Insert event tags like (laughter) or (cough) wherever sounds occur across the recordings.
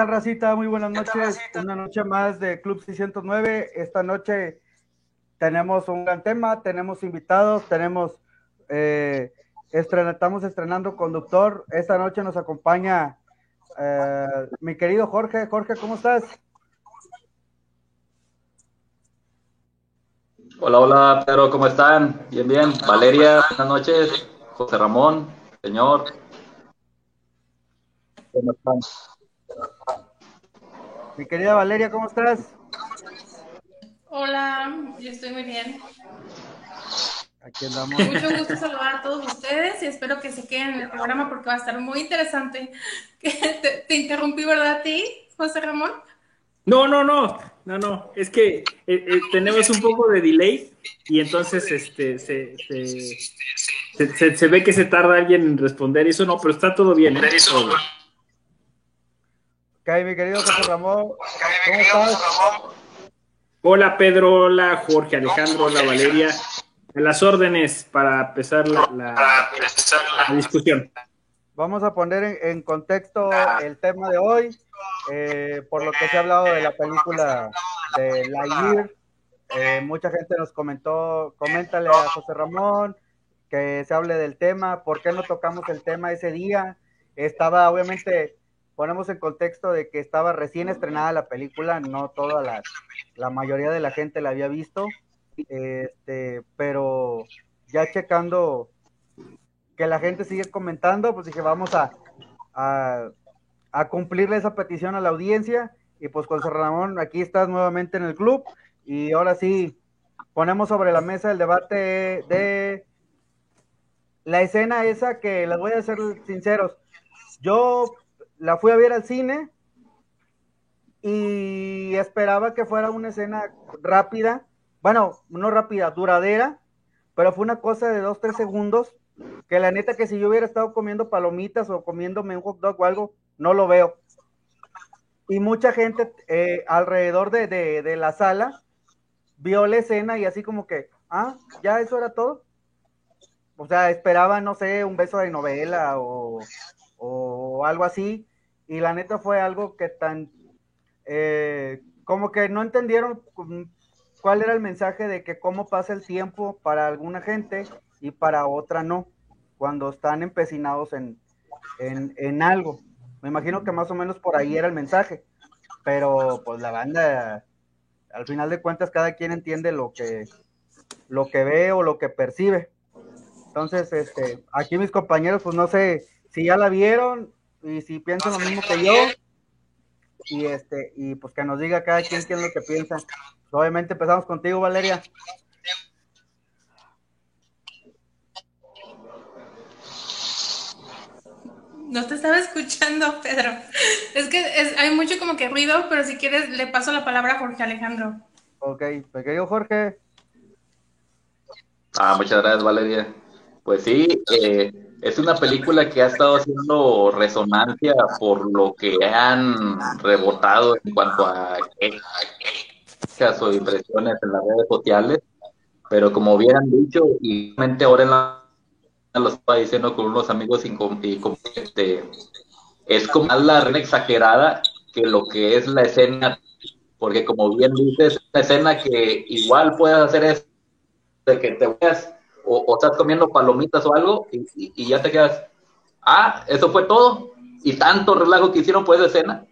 ¿Qué tal, Racita? Muy buenas noches. Una noche más de Club 609. Esta noche tenemos un gran tema, tenemos invitados, tenemos, eh, estamos estrenando conductor. Esta noche nos acompaña eh, mi querido Jorge. Jorge, ¿cómo estás? Hola, hola, Pedro, ¿cómo están? Bien, bien. Valeria, buenas noches. José Ramón, señor. ¿Cómo están? Mi querida Valeria, ¿cómo estás? Hola, yo estoy muy bien. Aquí andamos. Mucho gusto saludar a todos ustedes y espero que se queden en el programa porque va a estar muy interesante. (laughs) Te, te interrumpí, ¿verdad, a ti, José Ramón? No, no, no, no, no. Es que eh, eh, tenemos un poco de delay y entonces este se, se, se, ve que se tarda alguien en responder y eso no, pero está todo bien. ¿eh? Todo bien. Ok, mi querido José Ramón, ¿cómo estás? Hola Pedro, hola Jorge, Alejandro, hola Valeria. A las órdenes para empezar la, la, la discusión. Vamos a poner en, en, contexto el tema de hoy, eh, por lo que se ha hablado de la película de Lightyear. Eh, mucha gente nos comentó, coméntale a José Ramón que se hable del tema, por qué no tocamos el tema ese día. Estaba obviamente ponemos en contexto de que estaba recién estrenada la película, no toda la, la mayoría de la gente la había visto, este, pero ya checando que la gente sigue comentando, pues dije, vamos a, a, a cumplirle esa petición a la audiencia, y pues José Ramón, aquí estás nuevamente en el club, y ahora sí, ponemos sobre la mesa el debate de la escena esa que les voy a ser sinceros, yo la fui a ver al cine y esperaba que fuera una escena rápida, bueno, no rápida, duradera, pero fue una cosa de dos, tres segundos, que la neta que si yo hubiera estado comiendo palomitas o comiéndome un hot dog o algo, no lo veo. Y mucha gente eh, alrededor de, de, de, la sala vio la escena y así como que, ah, ya eso era todo. O sea, esperaba, no sé, un beso de novela o, o algo así, y la neta fue algo que tan, eh, como que no entendieron cuál era el mensaje de que cómo pasa el tiempo para alguna gente y para otra no, cuando están empecinados en, en, en algo. Me imagino que más o menos por ahí era el mensaje, pero pues la banda, al final de cuentas, cada quien entiende lo que, lo que ve o lo que percibe. Entonces, este, aquí mis compañeros, pues no sé si ya la vieron, y si piensan lo mismo que yo, y este, y pues que nos diga cada quien qué es lo que piensa. Obviamente empezamos contigo, Valeria. No te estaba escuchando, Pedro. Es que es, hay mucho como que ruido, pero si quieres le paso la palabra a Jorge Alejandro. Ok, pequeño Jorge. Ah, muchas gracias, Valeria. Pues sí, eh, es una película que ha estado haciendo resonancia por lo que han rebotado en cuanto a quejas o impresiones en las redes sociales, pero como bien han dicho, y realmente ahora en la lo estaba diciendo con unos amigos y, este, es como más la reina exagerada que lo que es la escena, porque como bien dices, es una escena que igual puedes hacer eso, de que te veas o, estás comiendo palomitas o algo y, ya te quedas, ah, eso fue todo. Y tanto relajo que hicieron por esa escena.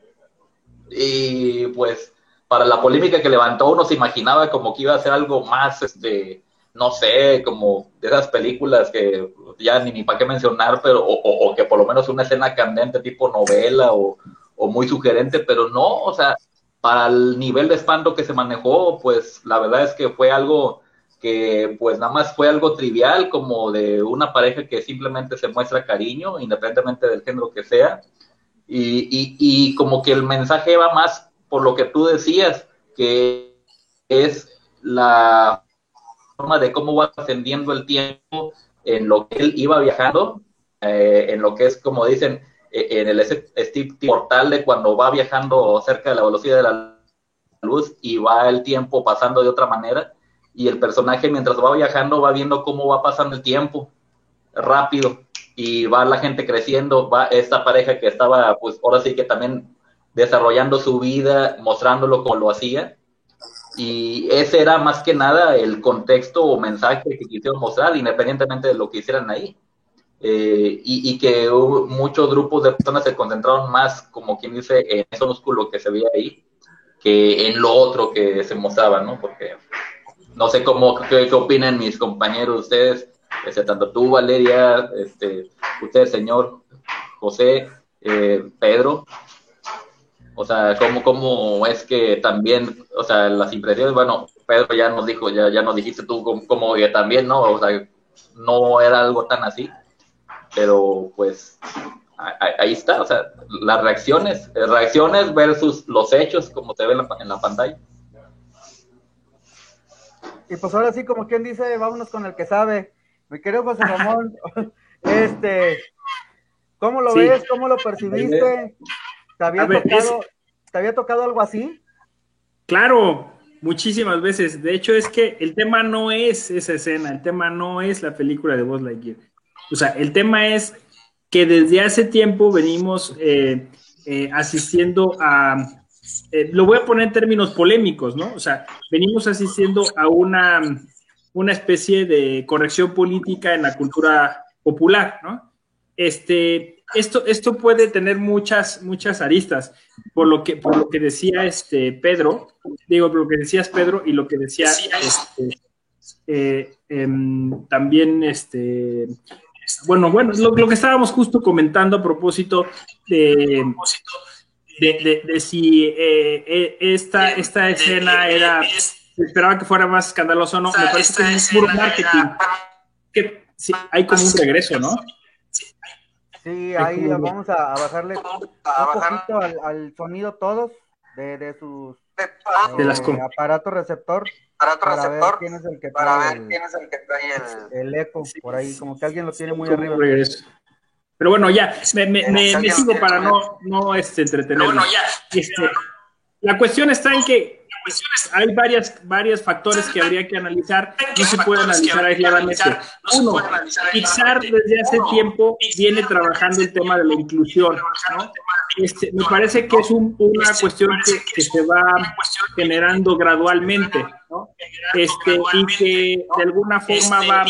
Y pues para la polémica que levantó uno se imaginaba como que iba a ser algo más, este, no sé, como de esas películas que ya ni, ni para qué mencionar, pero o, o, o, que por lo menos una escena candente tipo novela o, o muy sugerente, pero no, o sea, para el nivel de espanto que se manejó, pues la verdad es que fue algo que pues nada más fue algo trivial, como de una pareja que simplemente se muestra cariño, independientemente del género que sea, y, y, y como que el mensaje va más por lo que tú decías, que es la forma de cómo va ascendiendo el tiempo en lo que él iba viajando, eh, en lo que es, como dicen, en el Steve portal de cuando va viajando cerca de la velocidad de la luz y va el tiempo pasando de otra manera y el personaje mientras va viajando va viendo cómo va pasando el tiempo rápido y va la gente creciendo, va esta pareja que estaba, pues ahora sí que también desarrollando su vida, mostrándolo como lo hacía. Y ese era más que nada el contexto o mensaje que quisieron mostrar, independientemente de lo que hicieran ahí. Eh, y, y, que muchos grupos de personas se concentraron más, como quien dice, en eso músculo que se veía ahí, que en lo otro que se mostraba, ¿no? Porque no sé cómo, qué, opinan mis compañeros, ustedes, este, tanto tú, Valeria, este, usted, señor José, eh, Pedro, o sea, ¿cómo, ¿cómo es que también, o sea, las impresiones, bueno, Pedro ya nos dijo, ya, ya nos dijiste tú que también, ¿no? O sea, no era algo tan así, pero pues ahí está, o sea, las reacciones, reacciones versus los hechos como se ve en la, en la pantalla. Y pues ahora sí, como quien dice, vámonos con el que sabe. Mi querido José Ramón, (laughs) este, ¿cómo lo ves? ¿Cómo lo percibiste? ¿Te había, tocado, ¿Te había tocado algo así? Claro, muchísimas veces. De hecho, es que el tema no es esa escena, el tema no es la película de Buzz Lightyear. O sea, el tema es que desde hace tiempo venimos eh, eh, asistiendo a, eh, lo voy a poner en términos polémicos, ¿no? O sea, venimos asistiendo a una, una especie de corrección política en la cultura popular, ¿no? Este, esto, esto puede tener muchas, muchas aristas, por lo que, por lo que decía este Pedro, digo, por lo que decías Pedro y lo que decía este, em, también este bueno, bueno, lo, que estábamos justo comentando a propósito de, de, si eh, eh, esta, esta escena era, esperaba que fuera más escandaloso o no, me parece que es puro marketing. Que sí, hay como un regreso, ¿no? Sí, ahí vamos a, bajarle un poquito al, al sonido todos de, de sus de las eh, aparato receptor aparato para receptor ver quién es el que para trae ver el, quién es el que trae el, el eco por ahí, como que alguien lo tiene muy arriba. regreso. Pero bueno, ya, me, me, me, me sigo para no, no este, entretenerme. bueno, ya. Este, la cuestión está en que hay varias, varios factores que habría que analizar, no se puede analizar aisladamente. Uno, Pixar desde hace tiempo viene trabajando el tema de la inclusión, ¿no? Este, me parece que es un, una cuestión que, que, se va generando gradualmente, ¿no? Este, y que de alguna forma va,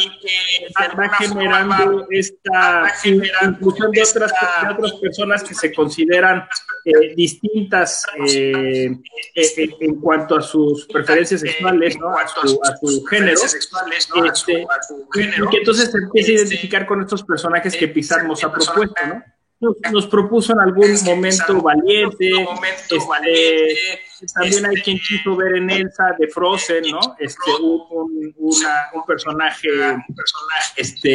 va generando esta inclusión de otras, de otras personas que se consideran eh, distintas eh, en, en, cuanto a sus preferencias sexuales, ¿no? a, su, a su género, este, y que entonces se empieza a identificar con estos personajes que Pixar nos ha propuesto, ¿no? Nos, nos, propuso en algún momento valiente, este, también hay quien quiso ver en Elsa de Frozen, ¿no? Este, un, un, una, un personaje, este,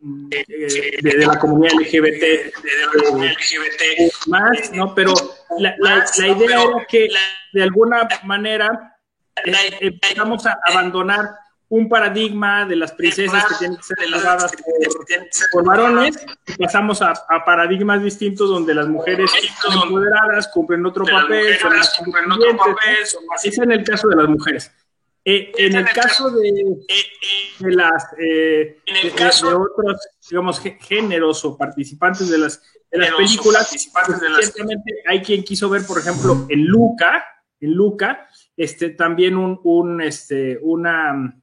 de, de, la comunidad LGBT, de, más, ¿no? Pero la, la, la idea era que de alguna manera eh, empezamos a abandonar un paradigma de las princesas que tienen que ser elevadas por, por, varones y pasamos a, a, paradigmas distintos donde las mujeres son empoderadas, cumplen otro papel, son más cumplen otro papel, es en el caso de las mujeres. Eh, en el caso de, de las eh, de, de, otros digamos géneros o participantes de las, de las películas, pues, ciertamente hay quien quiso ver, por ejemplo, en Luca, en Luca, este también un, un este una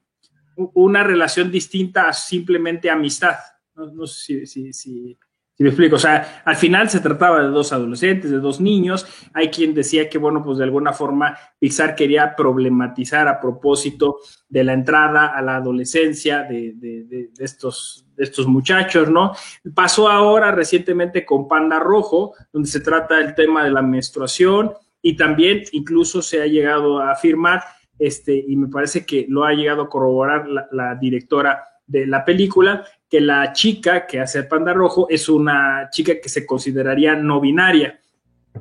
una relación distinta a simplemente amistad. No, no sé si, si, si, me explico. O sea, al final se trataba de dos adolescentes, de dos niños. Hay quien decía que, bueno, pues de alguna forma Pixar quería problematizar a propósito de la entrada a la adolescencia de, de, de, de estos, de estos muchachos, ¿no? Pasó ahora recientemente con Panda Rojo, donde se trata el tema de la menstruación y también incluso se ha llegado a afirmar este, y me parece que lo ha llegado a corroborar la, directora de la película, que la chica que hace el panda rojo es una chica que se consideraría no binaria,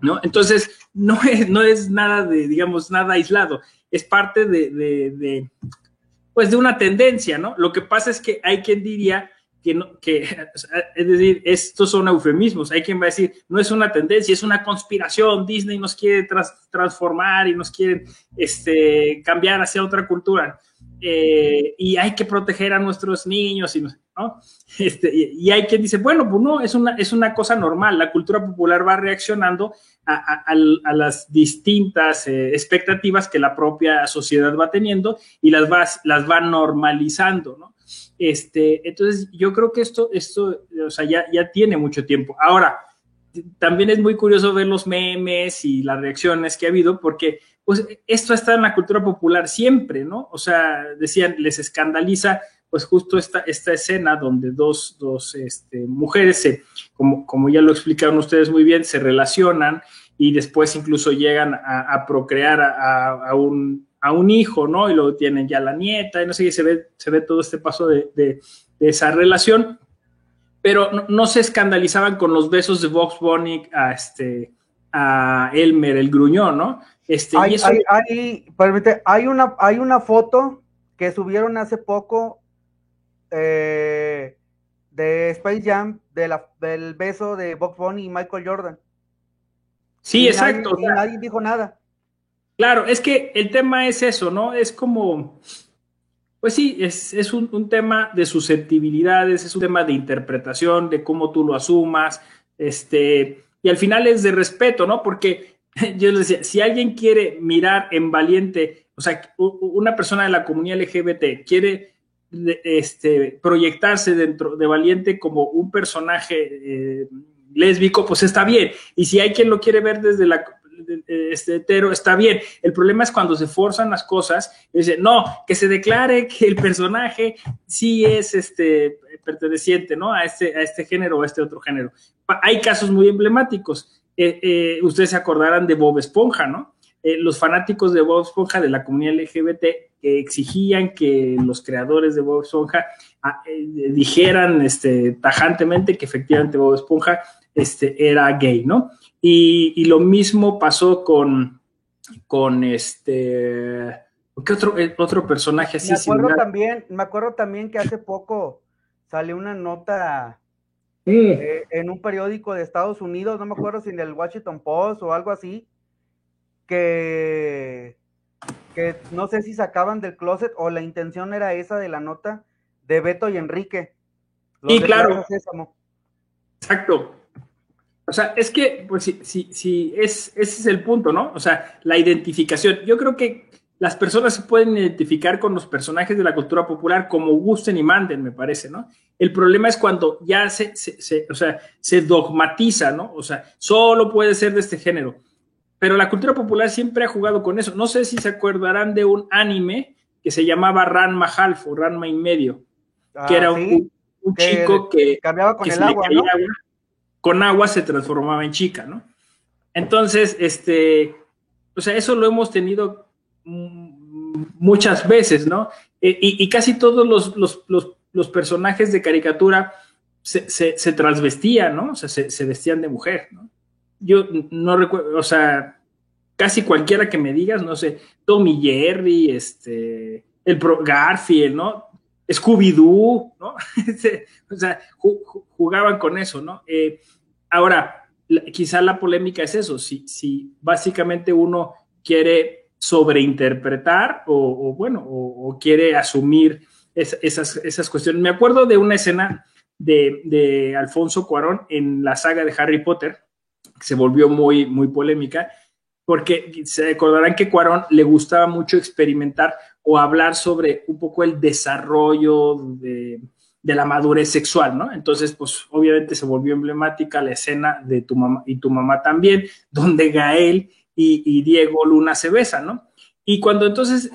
¿no? Entonces, no es, no es nada de, digamos, nada aislado, es parte de, de, de, pues de una tendencia, ¿no? Lo que pasa es que hay quien diría que, es decir, estos son eufemismos. Hay quien va a decir, no es una tendencia, es una conspiración. Disney nos quiere tras, transformar y nos quiere este, cambiar hacia otra cultura. eh, y hay que proteger a nuestros niños, y, ¿no? (laughs) Este, y, hay quien dice, bueno, pues no, es una, es una cosa normal, la cultura popular va reaccionando a, las distintas eh, expectativas que la propia sociedad va teniendo y las va, las va normalizando, ¿no? Este, entonces, yo creo que esto, esto o sea, ya, ya tiene mucho tiempo. Ahora, también es muy curioso ver los memes y las reacciones que ha habido, porque pues esto está en la cultura popular siempre, ¿no? O sea, decían, les escandaliza pues justo esta, esta escena donde dos, dos este, mujeres, se, como, como ya lo explicaron ustedes muy bien, se relacionan y después incluso llegan a, procrear a, a, un, a un hijo, ¿no? Y luego tienen ya la nieta, y no sé qué, se ve, se ve todo este paso de, de, esa relación, pero no, se escandalizaban con los besos de Vox Bunny a, este, a Elmer, el gruñón, ¿no? Este, hay, hay, hay, una, hay una foto que subieron hace poco eh, de Space Jam de la, del beso de Box Bunny y Michael Jordan. Sí, exacto. y nadie dijo nada. Claro, es que el tema es eso, ¿no? Es como, pues sí, es, un, tema de susceptibilidades, es un tema de interpretación, de cómo tú lo asumas, este, y al final es de respeto, ¿no? Porque (laughs) yo les decía, si alguien quiere mirar en valiente, o sea, una persona de la comunidad LGBT quiere este, proyectarse dentro de valiente como un personaje eh, lésbico, pues está bien. Y si hay quien lo quiere ver desde la este hetero, está bien. El problema es cuando se forzan las cosas y dicen, no, que se declare que el personaje sí es este perteneciente, ¿no? A este, a este género o a este otro género. Hay casos muy emblemáticos. Eh, eh, ustedes se acordarán de Bob Esponja, ¿no? Eh, los fanáticos de Bob Esponja de la comunidad LGBT que exigían que los creadores de Bob Esponja ah, dijeran este, tajantemente que efectivamente Bob Esponja este, era gay, ¿no? Y, lo mismo pasó con, con este, ¿qué otro, eh, otro personaje así? Me acuerdo, también, me acuerdo también que hace poco salió una nota eh, en un periódico de Estados Unidos, no me acuerdo si en el Washington Post o algo así, que, que no sé si sacaban del closet o la intención era esa de la nota de Beto y Enrique. Y claro. Exacto. O sea, es que, pues sí, sí, sí, es, ese es el punto, ¿no? O sea, la identificación. Yo creo que las personas se pueden identificar con los personajes de la cultura popular como gusten y manden, me parece, ¿no? El problema es cuando ya se, se, o sea, se dogmatiza, ¿no? O sea, solo puede ser de este género. Pero la cultura popular siempre ha jugado con eso. No sé si se acordarán de un anime que se llamaba Ranma Half o Ranma y medio, que era ah, un, chico que cambiaba con el agua, ¿no? Con agua se transformaba en chica, ¿no? Entonces, este, o sea, eso lo hemos tenido muchas veces, ¿no? E, y, casi todos los, personajes de caricatura se, se, transvestían, ¿no? O sea, se, vestían de mujer, ¿no? Yo no recuerdo, o sea, casi cualquiera que me digas, no sé, Tommy Jerry, este, el Garfield, ¿no? Scooby-Doo, ¿no? (laughs) o sea, jugaban con eso, ¿no? Eh, Ahora, quizá la polémica es eso, si, si básicamente uno quiere sobreinterpretar o, bueno, o, quiere asumir esas, esas cuestiones. Me acuerdo de una escena de, Alfonso Cuarón en la saga de Harry Potter, que se volvió muy, muy polémica, porque se recordarán que Cuarón le gustaba mucho experimentar o hablar sobre un poco el desarrollo de, de la madurez sexual, ¿no? Entonces, pues obviamente se volvió emblemática la escena de tu mamá y tu mamá también, donde Gael y, Diego Luna se besan, ¿no? Y cuando entonces,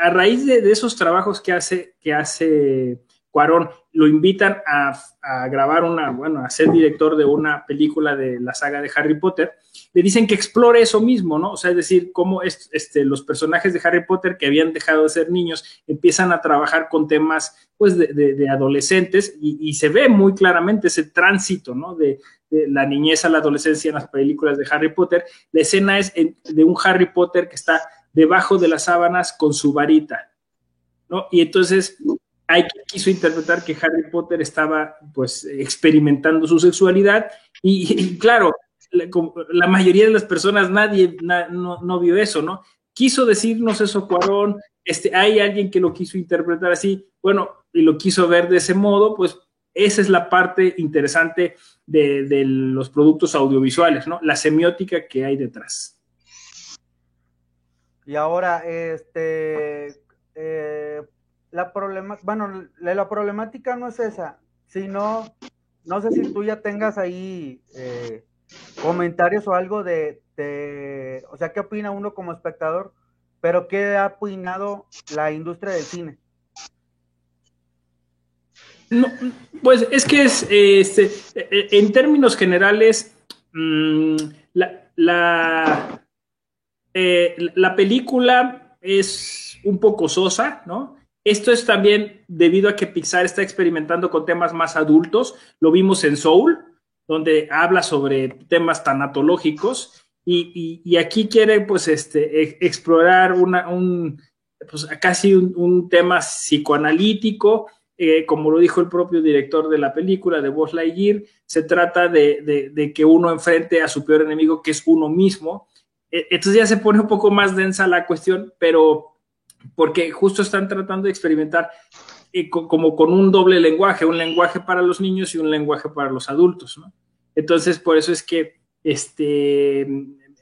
a raíz de, esos trabajos que hace, que hace Cuarón, lo invitan a, grabar una, bueno, a ser director de una película de la saga de Harry Potter, le dicen que explore eso mismo, ¿no? O sea, es decir, cómo este, los personajes de Harry Potter que habían dejado de ser niños empiezan a trabajar con temas, pues, de, adolescentes y, se ve muy claramente ese tránsito, ¿no? De, la niñez a la adolescencia en las películas de Harry Potter. La escena es de un Harry Potter que está debajo de las sábanas con su varita, ¿no? Y entonces hay quien quiso interpretar que Harry Potter estaba pues experimentando su sexualidad y, claro, la, mayoría de las personas nadie no, vio eso, ¿no? quiso decirnos eso Cuarón, este, hay alguien que lo quiso interpretar así, bueno, y lo quiso ver de ese modo, pues esa es la parte interesante de, los productos audiovisuales, ¿no? La semiótica que hay detrás. Y ahora, este, eh, la problema, bueno, la, problemática no es esa, sino, no sé si tú ya tengas ahí eh, comentarios o algo de, de, o sea, ¿qué opina uno como espectador? Pero ¿qué ha opinado la industria del cine? pues es que es, este, en términos generales, mm, la, eh, la, película es un poco sosa, ¿no? Esto es también debido a que Pixar está experimentando con temas más adultos. Lo vimos en Soul, donde habla sobre temas tanatológicos y, aquí quiere pues este, e, explorar un, pues, casi un tema psicoanalítico eh, como lo dijo el propio director de la película, de Buzz Lightyear, se trata de, que uno enfrente a su peor enemigo, que es uno mismo. E, entonces ya se pone un poco más densa la cuestión, pero porque justo están tratando de experimentar eh, como con un doble lenguaje, un lenguaje para los niños y un lenguaje para los adultos. Entonces, por eso es que este,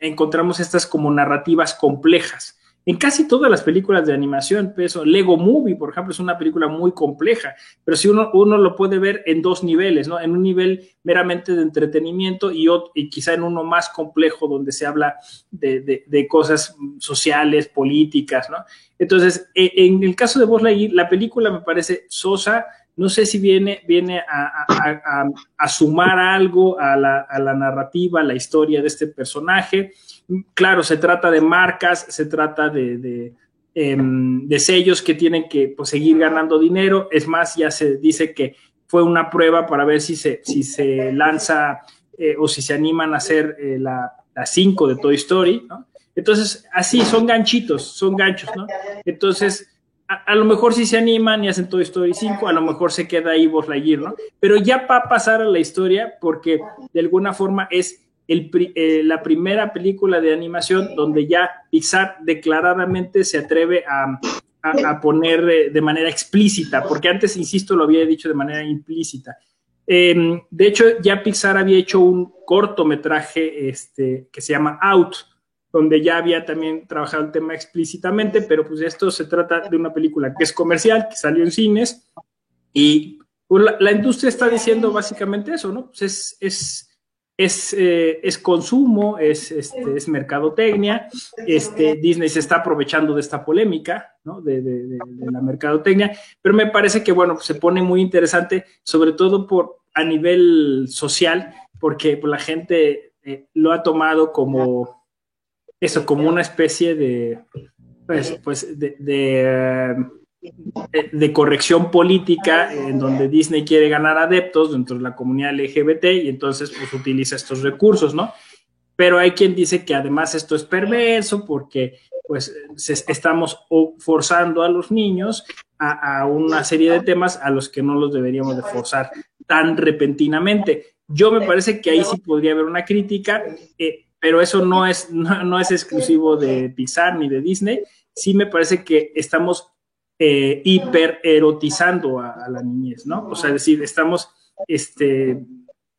encontramos estas como narrativas complejas en casi todas las películas de animación, peso, Lego Movie, por ejemplo, es una película muy compleja, pero si uno, uno lo puede ver en dos niveles, ¿no? En un nivel meramente de entretenimiento y, y quizá en uno más complejo donde se habla de, de, cosas sociales, políticas, ¿no? Entonces, e, en el caso de Buzz la película me parece sosa, no sé si viene, viene a, a, a, sumar algo a la, a la narrativa, a la historia de este personaje claro, se trata de marcas, se trata de, em, sellos que tienen que pues, seguir ganando dinero. Es más, ya se dice que fue una prueba para ver si se, si se lanza eh, o si se animan a hacer eh, la 5 de Toy Story, ¿no? Entonces, así, son ganchitos, son ganchos, ¿no? Entonces, a, lo mejor si se animan y hacen Toy Story 5, a lo mejor se queda ahí Buzz ¿no? Pero ya va a pasar a la historia porque de alguna forma es eh, la primera película de animación donde ya Pixar declaradamente se atreve a, poner de, manera explícita, porque antes, insisto, lo había dicho de manera implícita. Em, de hecho, ya Pixar había hecho un cortometraje este, que se llama Out, donde ya había también trabajado el tema explícitamente, pero pues esto se trata de una película que es comercial, que salió en cines, y pues, la, industria está diciendo básicamente eso, ¿no? Pues es, es es, eh, es consumo, es, este, es mercadotecnia. Este, Disney se está aprovechando de esta polémica, ¿no? De, de, la mercadotecnia, pero me parece que, bueno, se pone muy interesante, sobre todo por a nivel social, porque pues, la gente eh, lo ha tomado como eso, como una especie de, pues, pues de, de de corrección política en donde Disney quiere ganar adeptos dentro de la comunidad LGBT y entonces pues utiliza estos recursos, ¿no? Pero hay quien dice que además esto es perverso porque pues estamos forzando a los niños a, una serie de temas a los que no los deberíamos de forzar tan repentinamente. Yo me parece que ahí sí podría haber una crítica, eh, pero eso no es, no es exclusivo de Pixar ni de Disney. Sí me parece que estamos eh, hipererotizando a, la niñez, ¿no? O sea, es decir, estamos este,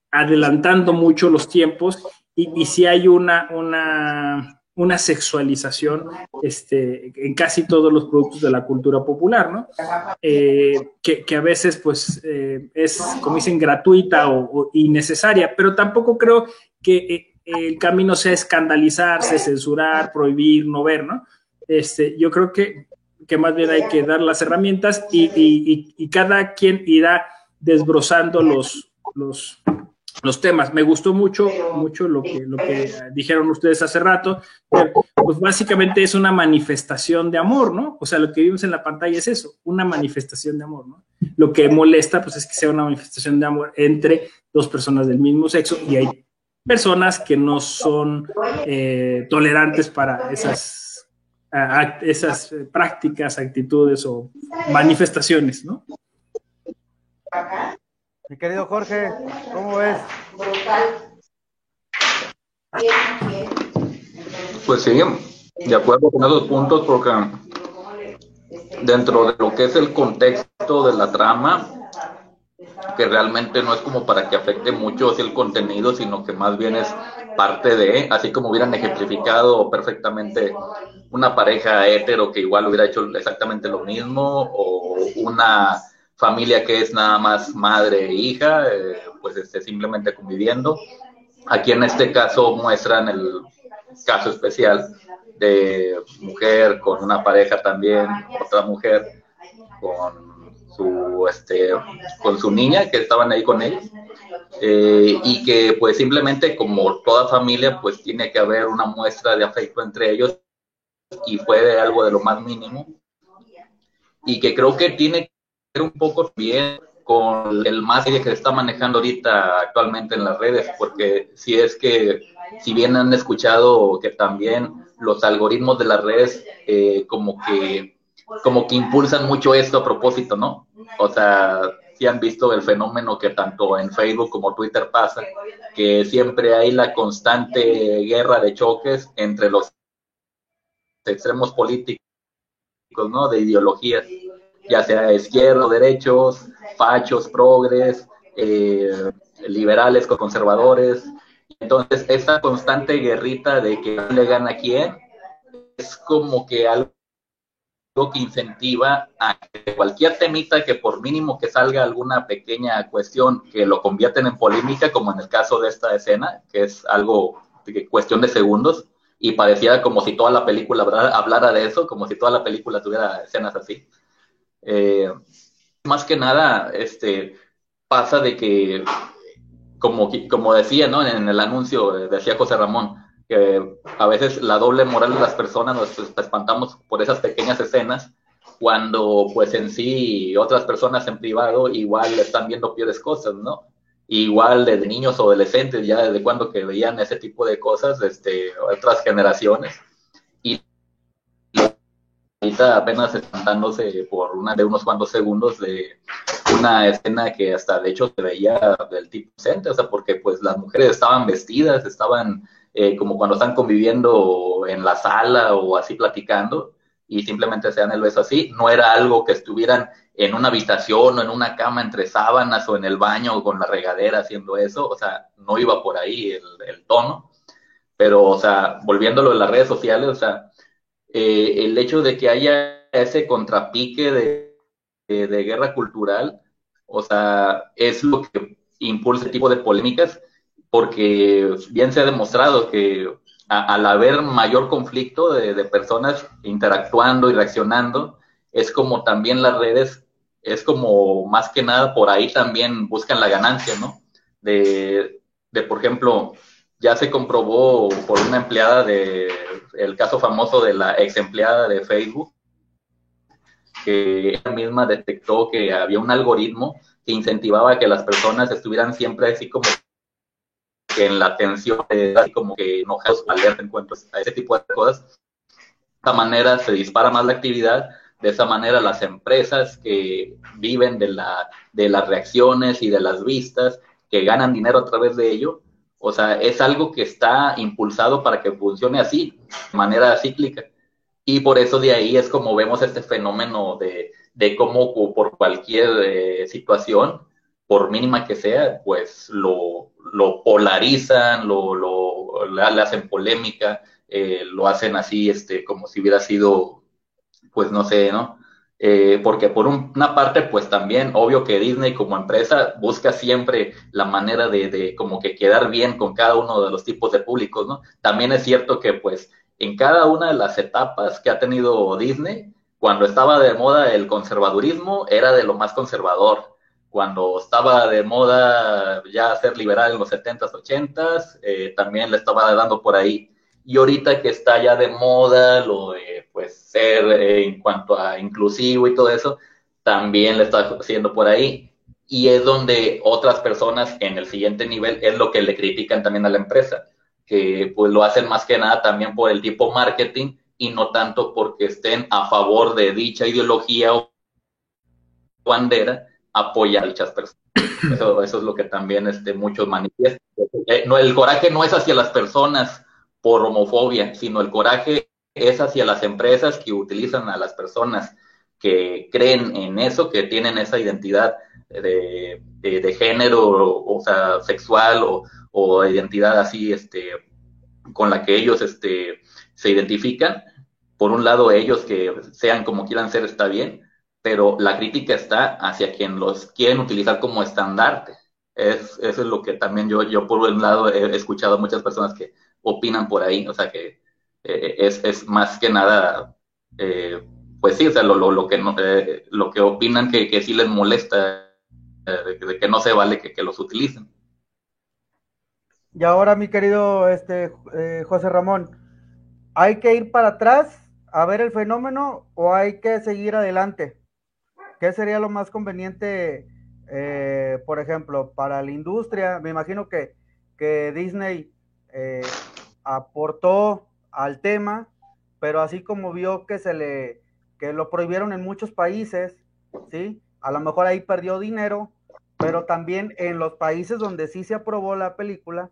adelantando mucho los tiempos y, si hay una, una, una sexualización este, en casi todos los productos de la cultura popular, ¿no? Eh, que, a veces, pues, eh, es, como dicen, gratuita o, innecesaria, pero tampoco creo que eh, el camino sea escandalizarse, censurar, prohibir, no ver, ¿no? Este, yo creo que que más bien hay que dar las herramientas y, cada quien irá desbrozando los, los, los, temas. Me gustó mucho, mucho lo que, lo que dijeron ustedes hace rato. Pues básicamente es una manifestación de amor, ¿no? O sea, lo que vimos en la pantalla es eso, una manifestación de amor, ¿no? Lo que molesta, pues es que sea una manifestación de amor entre dos personas del mismo sexo y hay personas que no son eh, tolerantes para esas esas eh, prácticas, actitudes o manifestaciones, ¿no? Mi querido Jorge, ¿cómo ves? Pues sí, De acuerdo con esos puntos, porque dentro de lo que es el contexto de la trama, que realmente no es como para que afecte mucho el contenido, sino que más bien es parte de, así como hubieran ejemplificado perfectamente una pareja hetero que igual hubiera hecho exactamente lo mismo, o una familia que es nada más madre e hija, eh, pues esté simplemente conviviendo. Aquí en este caso muestran el caso especial de mujer con una pareja también, otra mujer con su este con su niña que estaban ahí con él eh, y que pues simplemente como toda familia pues tiene que haber una muestra de afecto entre ellos y fue algo de lo más mínimo. Y que creo que tiene que ver un poco bien con el más que se está manejando ahorita actualmente en las redes porque si es que si bien han escuchado que también los algoritmos de las redes eh, como que como que impulsan mucho esto a propósito, ¿no? O sea, si han visto el fenómeno que tanto en Facebook como Twitter pasa, que siempre hay la constante guerra de choques entre los extremos políticos, ¿no? De ideologías, ya sea izquierda, derechos, fachos, progres, eh, liberales con conservadores. Entonces, esta constante guerrita de que le gana a quién es como que algo que incentiva a que cualquier temita que por mínimo que salga alguna pequeña cuestión que lo convierten en polémica, como en el caso de esta escena, que es algo de cuestión de segundos, y pareciera como si toda la película hablara de eso, como si toda la película tuviera escenas así. Eh, más que nada, este, pasa de que, como, como decía, ¿no? En el anuncio, decía José Ramón, que a veces la doble moral de las personas nos espantamos por esas pequeñas escenas, cuando pues en sí otras personas en privado igual están viendo peores cosas, ¿no? Igual desde niños o adolescentes, ya desde cuando que veían ese tipo de cosas, este, otras generaciones. Y ahorita apenas espantándose por una de unos cuantos segundos de una escena que hasta de hecho se veía del tipo decente, o sea, porque pues las mujeres estaban vestidas, estaban eh, como cuando están conviviendo en la sala o así platicando y simplemente se dan el beso así, no era algo que estuvieran en una habitación o en una cama entre sábanas o en el baño con la regadera haciendo eso, o sea, no iba por ahí el, tono, pero, o sea, volviéndolo en las redes sociales, o sea, eh, el hecho de que haya ese contrapique de, de, guerra cultural, o sea, es lo que impulsa ese tipo de polémicas porque bien se ha demostrado que al haber mayor conflicto de, personas interactuando y reaccionando, es como también las redes, es como más que nada por ahí también buscan la ganancia, ¿no? De, de por ejemplo, ya se comprobó por una empleada de, el caso famoso de la ex empleada de Facebook, que ella misma detectó que había un algoritmo que incentivaba que las personas estuvieran siempre así como que en la atención, así como que enojados, alerta en cuanto a ese tipo de cosas. De esta manera se dispara más la actividad, de esa manera las empresas que viven de, la, de las reacciones y de las vistas, que ganan dinero a través de ello, o sea, es algo que está impulsado para que funcione así, de manera cíclica. Y por eso de ahí es como vemos este fenómeno de, de cómo por cualquier eh, situación, por mínima que sea, pues lo, lo polarizan, lo, lo le hacen polémica, eh, lo hacen así, este, como si hubiera sido, pues no sé, ¿no? Eh, porque por una parte, pues también, obvio que Disney como empresa busca siempre la manera de, de, como que quedar bien con cada uno de los tipos de públicos, ¿no? También es cierto que pues en cada una de las etapas que ha tenido Disney, cuando estaba de moda el conservadurismo, era de lo más conservador cuando estaba de moda ya ser liberal en los 70s, 80s, eh, también le estaba dando por ahí. Y ahorita que está ya de moda lo de pues ser eh, en cuanto a inclusivo y todo eso, también le está haciendo por ahí. Y es donde otras personas en el siguiente nivel es lo que le critican también a la empresa, que pues lo hacen más que nada también por el tipo marketing y no tanto porque estén a favor de dicha ideología o bandera, apoya a dichas personas. Eso, eso es lo que también este, muchos manifiestan. Eh, no, el coraje no es hacia las personas por homofobia, sino el coraje es hacia las empresas que utilizan a las personas que creen en eso, que tienen esa identidad de, de, género, o, sea, sexual o, o, identidad así, este, con la que ellos este, se identifican. Por un lado, ellos que sean como quieran ser está bien, pero la crítica está hacia quien los quieren utilizar como estandarte. Es, eso es lo que también yo, yo por un lado he escuchado a muchas personas que opinan por ahí, o sea que eh, es, es, más que nada, eh, pues sí, o sea, lo, lo, lo que, no, eh, lo que opinan que, que sí les molesta, de, de, que no se vale que, que, los utilicen. Y ahora, mi querido este, José Ramón, ¿hay que ir para atrás a ver el fenómeno o hay que seguir adelante? ¿Qué sería lo más conveniente, eh, por ejemplo, para la industria? Me imagino que, que Disney eh, aportó al tema, pero así como vio que se le que lo prohibieron en muchos países, ¿sí? A lo mejor ahí perdió dinero, pero también en los países donde sí se aprobó la película,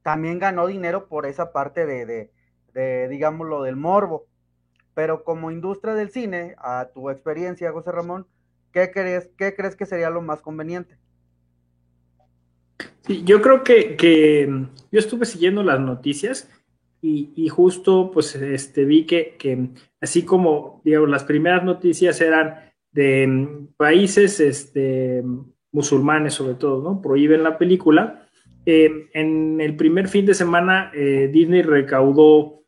también ganó dinero por esa parte de, de, de digamos, lo del morbo. Pero como industria del cine, a tu experiencia, José Ramón, ¿qué crees, qué crees que sería lo más conveniente? Sí, yo creo que, que yo estuve siguiendo las noticias y, y, justo pues este, vi que, que, así como digamos, las primeras noticias eran de países este, musulmanes sobre todo, ¿no? Prohíben la película. Eh, en el primer fin de semana eh, Disney recaudó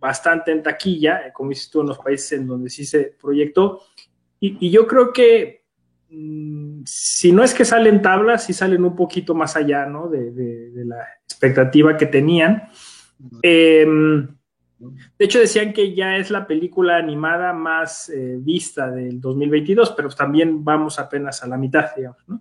bastante en taquilla, como dices tú, en los países en donde sí se proyectó, y, yo creo que mmm, si no es que salen tablas, sí salen un poquito más allá, ¿no? De, la expectativa que tenían. Eh, de hecho, decían que ya es la película animada más eh, vista del 2022, pero también vamos apenas a la mitad, digamos, ¿no?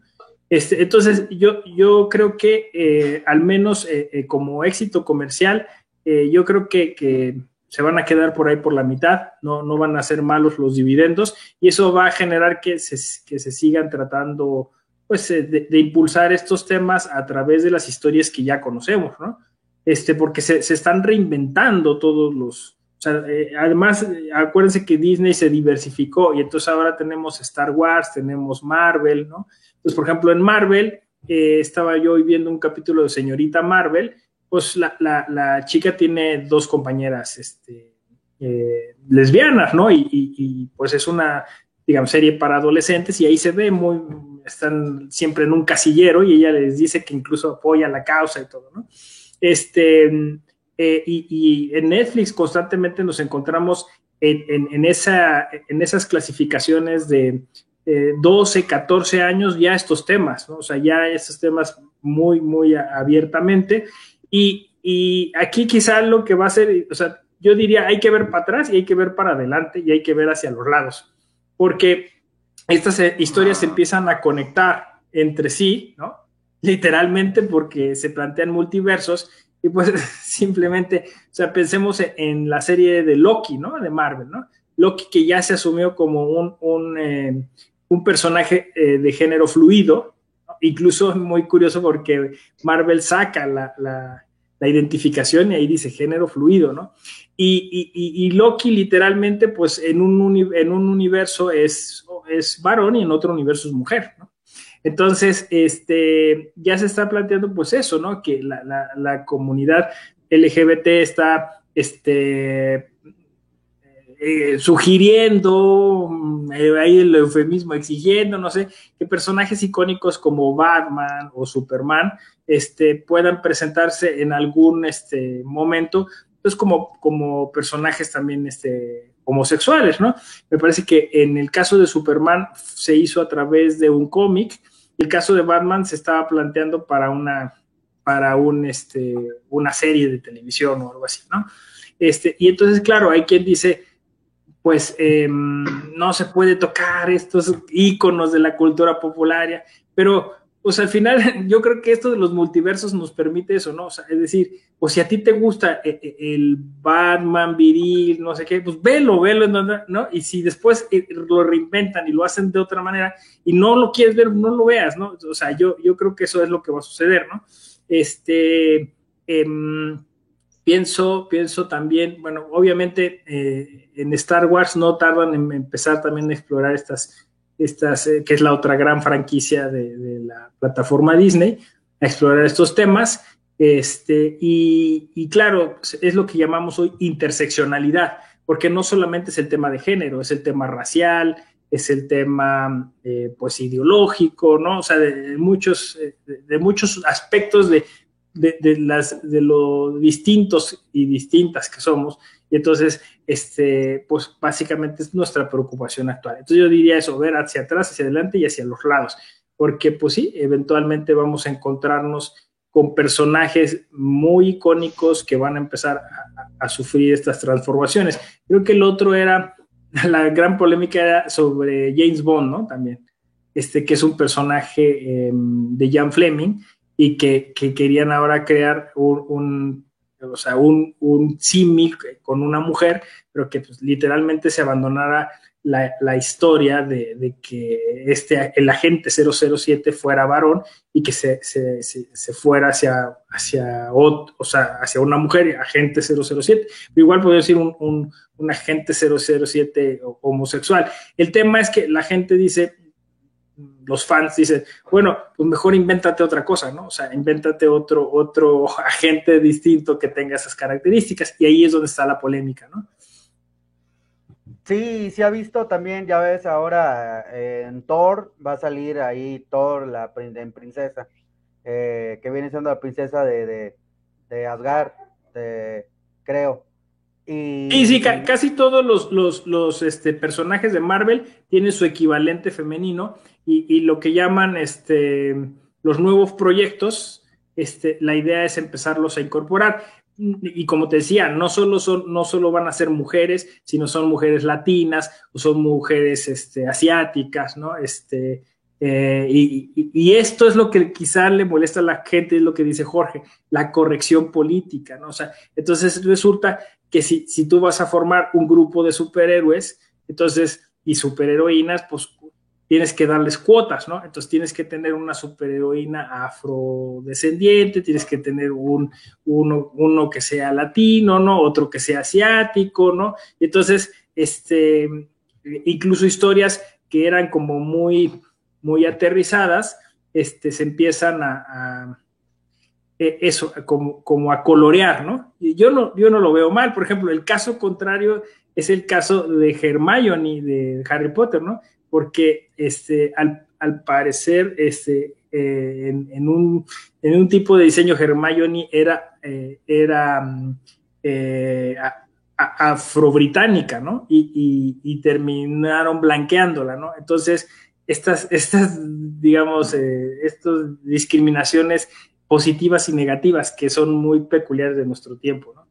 Este, entonces, yo, yo creo que eh, al menos eh, como éxito comercial, yo creo que, se van a quedar por ahí por la mitad, no, no van a ser malos los dividendos y eso va a generar que se, que se sigan tratando pues, de, de, impulsar estos temas a través de las historias que ya conocemos, ¿no? Este, porque se, se están reinventando todos los... Eh, además, acuérdense que Disney se diversificó y entonces ahora tenemos Star Wars, tenemos Marvel, ¿no? Entonces, por ejemplo, en Marvel, eh, estaba yo hoy viendo un capítulo de Señorita Marvel, pues la, la, chica tiene dos compañeras este, eh, lesbianas, ¿no? Y, pues es una, digamos, serie para adolescentes y ahí se ve muy, están siempre en un casillero y ella les dice que incluso apoya la causa y todo, ¿no? Este, eh, y, en Netflix constantemente nos encontramos en, en, en, en esas clasificaciones de eh, 12, 14 años ya estos temas, ¿no? O sea, ya estos temas muy, muy abiertamente. Y, y, aquí quizá lo que va a ser, o sea, yo diría, hay que ver para atrás y hay que ver para adelante y hay que ver hacia los lados, porque estas eh, historias se empiezan a conectar entre sí, ¿no? Literalmente porque se plantean multiversos y pues (laughs) simplemente, o sea, pensemos en la serie de Loki, ¿no? De Marvel, ¿no? Loki que ya se asumió como un, un, eh, un personaje eh, de género fluido, incluso muy curioso porque Marvel saca la, la, la, identificación y ahí dice género fluido, ¿no? Y, y, y Loki literalmente, pues en un, en un universo es, es varón y en otro universo es mujer, ¿no? Entonces, este, ya se está planteando pues eso, ¿no? Que la, la, la comunidad LGBT está, este, eh, sugiriendo, eh, ahí el eufemismo, exigiendo, no sé, que personajes icónicos como Batman o Superman este, puedan presentarse en algún este, momento, pues como, como personajes también este, homosexuales, ¿no? Me parece que en el caso de Superman se hizo a través de un cómic, el caso de Batman se estaba planteando para una, para un, este, una serie de televisión o algo así, ¿no? Este, y entonces, claro, hay quien dice, pues eh, no se puede tocar estos íconos de la cultura popular, pero pues al final (laughs) yo creo que esto de los multiversos nos permite eso, ¿no? O sea, es decir, pues si a ti te gusta eh, eh, el Batman viril, no sé qué, pues velo, velo, ¿no? Y si después eh, lo reinventan y lo hacen de otra manera y no lo quieres ver, no lo veas, ¿no? O sea, yo, yo creo que eso es lo que va a suceder, ¿no? Este, eh, pienso, pienso también, bueno, obviamente eh, en Star Wars no tardan en empezar también a explorar estas, estas eh, que es la otra gran franquicia de, la plataforma Disney, a explorar estos temas. Este, y, y, claro, es lo que llamamos hoy interseccionalidad, porque no solamente es el tema de género, es el tema racial, es el tema eh, pues ideológico, ¿no? O sea, de, muchos, de, muchos aspectos de, de, las, de lo distintos y distintas que somos. Y entonces, este, pues básicamente es nuestra preocupación actual. Entonces yo diría eso, ver hacia atrás, hacia adelante y hacia los lados, porque pues sí, eventualmente vamos a encontrarnos con personajes muy icónicos que van a empezar a, sufrir estas transformaciones. Creo que el otro era, (laughs) la gran polémica era sobre James Bond, ¿no? También, este que es un personaje em, de Jan Fleming, y que, querían ahora crear un, o sea, un, un con una mujer, pero que pues, literalmente se abandonara la, historia de, que este, el agente 007 fuera varón y que se, fuera hacia, hacia, o sea, hacia una mujer, agente 007. Pero igual podría decir un, un, un agente 007 homosexual. El tema es que la gente dice, los fans dicen, bueno, pues mejor invéntate otra cosa, ¿no? O sea, invéntate otro, otro (laughs) agente distinto que tenga esas características y ahí es donde está la polémica, ¿no? Sí, sí ha visto también, ya ves, ahora eh, en Thor va a salir ahí Thor, la en princesa, eh, que viene siendo la princesa de, de, de Asgard, creo. Y sí, casi todos los, los, los este, personajes de Marvel tienen su equivalente femenino y, lo que llaman este, los nuevos proyectos, este, la idea es empezarlos a incorporar. Y como te decía, no solo, son, no solo van a ser mujeres, sino son mujeres latinas o son mujeres este, asiáticas, ¿no? Este, eh, y, esto es lo que quizá le molesta a la gente, es lo que dice Jorge, la corrección política, ¿no? O sea, entonces resulta que si, si tú vas a formar un grupo de superhéroes, entonces, y superheroínas, pues tienes que darles cuotas, ¿no? Entonces tienes que tener una superheroína afrodescendiente, tienes que tener un, uno, que sea latino, ¿no? Otro que sea asiático, ¿no? entonces, este, incluso historias que eran como muy, muy aterrizadas, este, se empiezan a, e, eso, como, como, a colorear, ¿no? Y yo no, yo no lo veo mal, por ejemplo, el caso contrario es el caso de Hermione de Harry Potter, ¿no? porque este, al, parecer este, eh, en, un, en, un, tipo de diseño Hermione era, eh, era mm, eh, afrobritánica, ¿no? Y, terminaron blanqueándola, ¿no? Entonces, estas, estas digamos, estas discriminaciones positivas y negativas que son muy peculiares de nuestro tiempo, ¿no?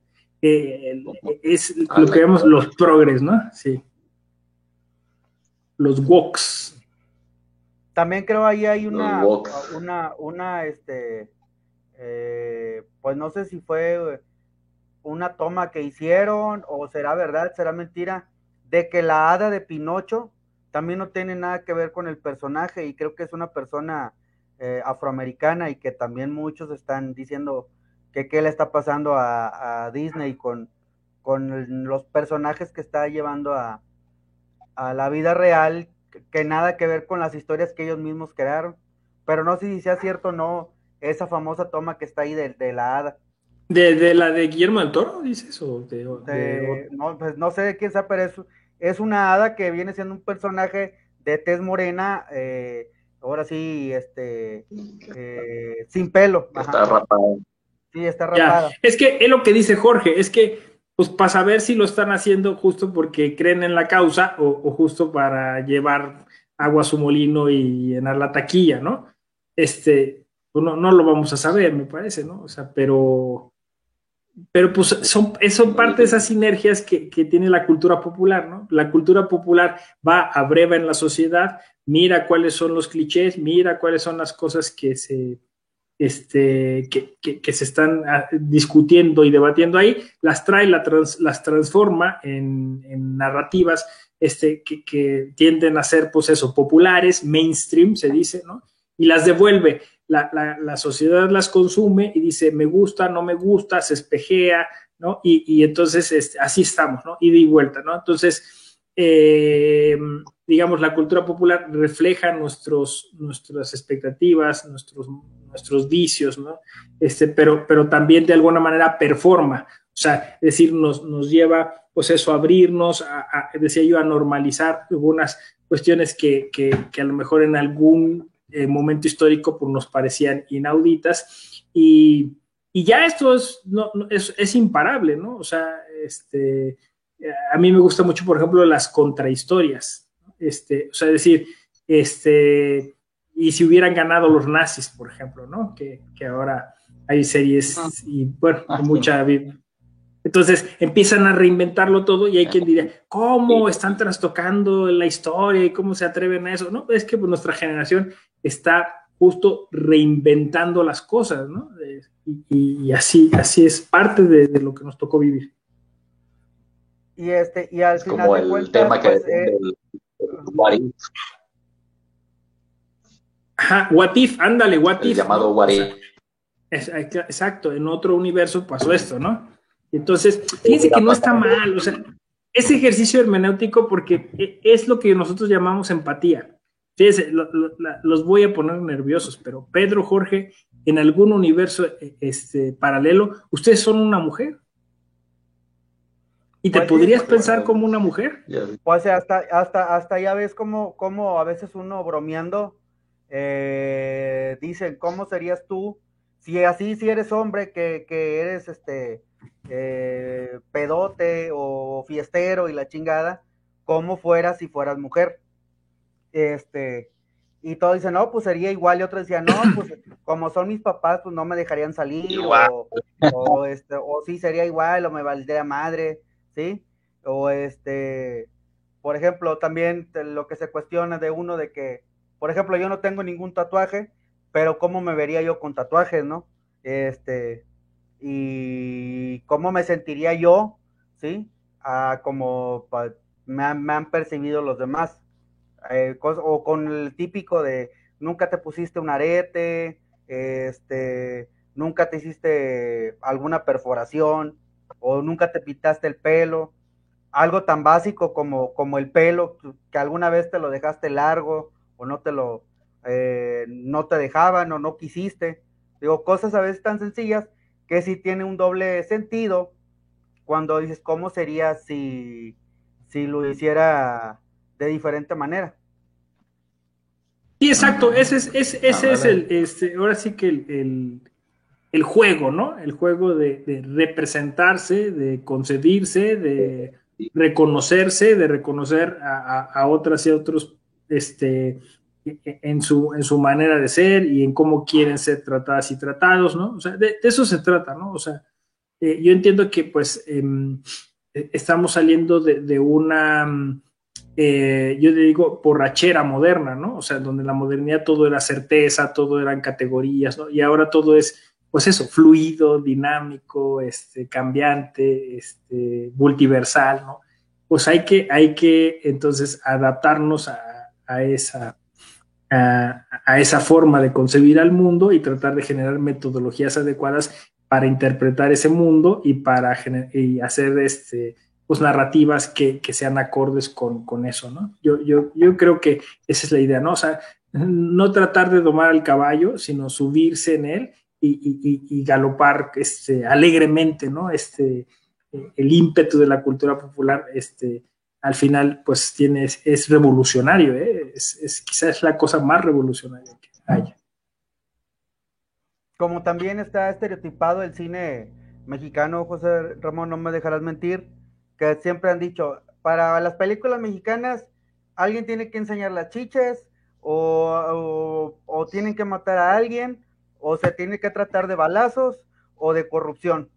Es lo que vemos los progres, ¿no? Sí los woks. También creo ahí hay una, una, una, este, eh, pues no sé si fue una toma que hicieron o será verdad, será mentira, de que la hada de Pinocho también no tiene nada que ver con el personaje y creo que es una persona eh, afroamericana y que también muchos están diciendo que qué le está pasando a, a Disney con, con los personajes que está llevando a, a la vida real que nada que ver con las historias que ellos mismos crearon. Pero no sé si sea cierto o no esa famosa toma que está ahí de, la hada. ¿De, la de Guillermo del Toro, dices? O de, no, pues no sé de quién sea, pero es, es una hada que viene siendo un personaje de tez morena, eh, ahora sí, este, eh, sin pelo. Está rapado. Sí, está rapada. Es que es lo que dice Jorge, es que pues para saber si lo están haciendo justo porque creen en la causa o, justo para llevar agua a su molino y llenar la taquilla, ¿no? Este, pues no, no lo vamos a saber, me parece, ¿no? O sea, pero, pero pues son, son parte de esas sinergias que, que, tiene la cultura popular, ¿no? La cultura popular va a breva en la sociedad, mira cuáles son los clichés, mira cuáles son las cosas que se este, que, se están ah, discutiendo y debatiendo ahí, las trae, las transforma en, narrativas este, que, tienden a ser, pues populares, mainstream, se dice, ¿no? Y las devuelve. la, sociedad las consume y dice, me gusta, no me gusta, se espejea, ¿no? Y, entonces este, así estamos, ¿no? Ida y vuelta, ¿no? Entonces, eh, digamos, la cultura popular refleja nuestros, nuestras expectativas, nuestros, nuestros vicios, ¿no? Este, pero, pero también de alguna manera performa, o sea, es decir, nos, nos lleva, pues eso, a abrirnos, a, decía yo, a normalizar algunas cuestiones que, que, a lo mejor en algún eh, momento histórico pues, nos parecían inauditas y, y ya esto es, no, es, es, imparable, ¿no? O sea, este, a mí me gusta mucho, por ejemplo, las contrahistorias, este, o sea, decir, este, y si hubieran ganado los nazis, por ejemplo, ¿no? Que, que ahora hay series ah. y, bueno, ah, mucha... Entonces empiezan a reinventarlo todo y hay quien diría, ¿cómo están trastocando la historia y cómo se atreven a eso? No, es que pues, nuestra generación está justo reinventando las cosas, ¿no? Y, así, así es parte de, lo que nos tocó vivir. Y este, y al final como el tema que pues, eh. Ajá, what if, ándale, what el llamado what if. exacto, en otro universo pasó esto, ¿no? Entonces, fíjense que no está mal, o sea, ese ejercicio hermenéutico porque e, es lo que nosotros llamamos empatía. Fíjense, los voy a poner nerviosos, pero Pedro, Jorge, en algún universo e, este, paralelo, ustedes son una mujer. ¿Y te pues podrías pensar como una mujer? Pues hasta, hasta, hasta ya ves como, como a veces uno bromeando eh, dicen, ¿cómo serías tú? Si así, si eres hombre, que, que eres este eh, pedote o fiestero y la chingada, como fueras si fueras mujer. Este, y todos dicen, no, pues sería igual, y otros decían, no, (clears throat) pues como son mis papás, pues no me dejarían salir, o, o, este, o sí sería igual, o me valdría madre, ¿sí? O este, por ejemplo, también lo que se cuestiona de uno de que, por ejemplo, yo no tengo ningún tatuaje, pero cómo me vería yo con tatuajes, ¿no? Este, y cómo me sentiría yo, ¿sí? Ah, como me han, percibido los demás. Eh, o con el típico de nunca te pusiste un arete, este, nunca te hiciste alguna perforación, o nunca te pintaste el pelo. Algo tan básico como, como el pelo, que alguna vez te lo dejaste largo, o no te lo, eh, no te dejaban, o no quisiste. Digo, cosas a veces tan sencillas que sí tiene un doble sentido cuando dices cómo sería si, si lo hiciera de diferente manera. Sí, exacto, ese es, ese, ese es el, este, ahora sí que el, el, juego, ¿no? El juego de, representarse, de concebirse, de reconocerse, de reconocer a, a, otras y a otros este, en su, en su manera de ser y en cómo quieren ser tratadas y tratados, ¿no? O sea, de, eso se trata, ¿no? O sea, eh, yo entiendo que pues em, e, estamos saliendo de, una, mm, eh, yo le digo, borrachera moderna, ¿no? O sea, donde la modernidad todo era certeza, todo eran categorías, ¿no? Y ahora todo es, pues eso, fluido, dinámico, este, cambiante, este, multiversal, ¿no? Pues hay que, hay que entonces adaptarnos a, a esa a, esa forma de concebir al mundo y tratar de generar metodologías adecuadas para interpretar ese mundo y para y hacer este, pues, narrativas que, sean acordes con, eso, ¿no? Yo, yo, yo creo que esa es la idea, ¿no? O sea, no tratar de domar al caballo, sino subirse en él y, galopar este, alegremente, ¿no? Este, el ímpetu de la cultura popular, este, al final pues tiene, es, revolucionario, ¿eh? es, quizás la cosa más revolucionaria que haya. Como también está estereotipado el cine mexicano, José Ramón, no me dejarás mentir, que siempre han dicho, para las películas mexicanas alguien tiene que enseñar las chiches o, o tienen que matar a alguien o se tiene que tratar de balazos o de corrupción.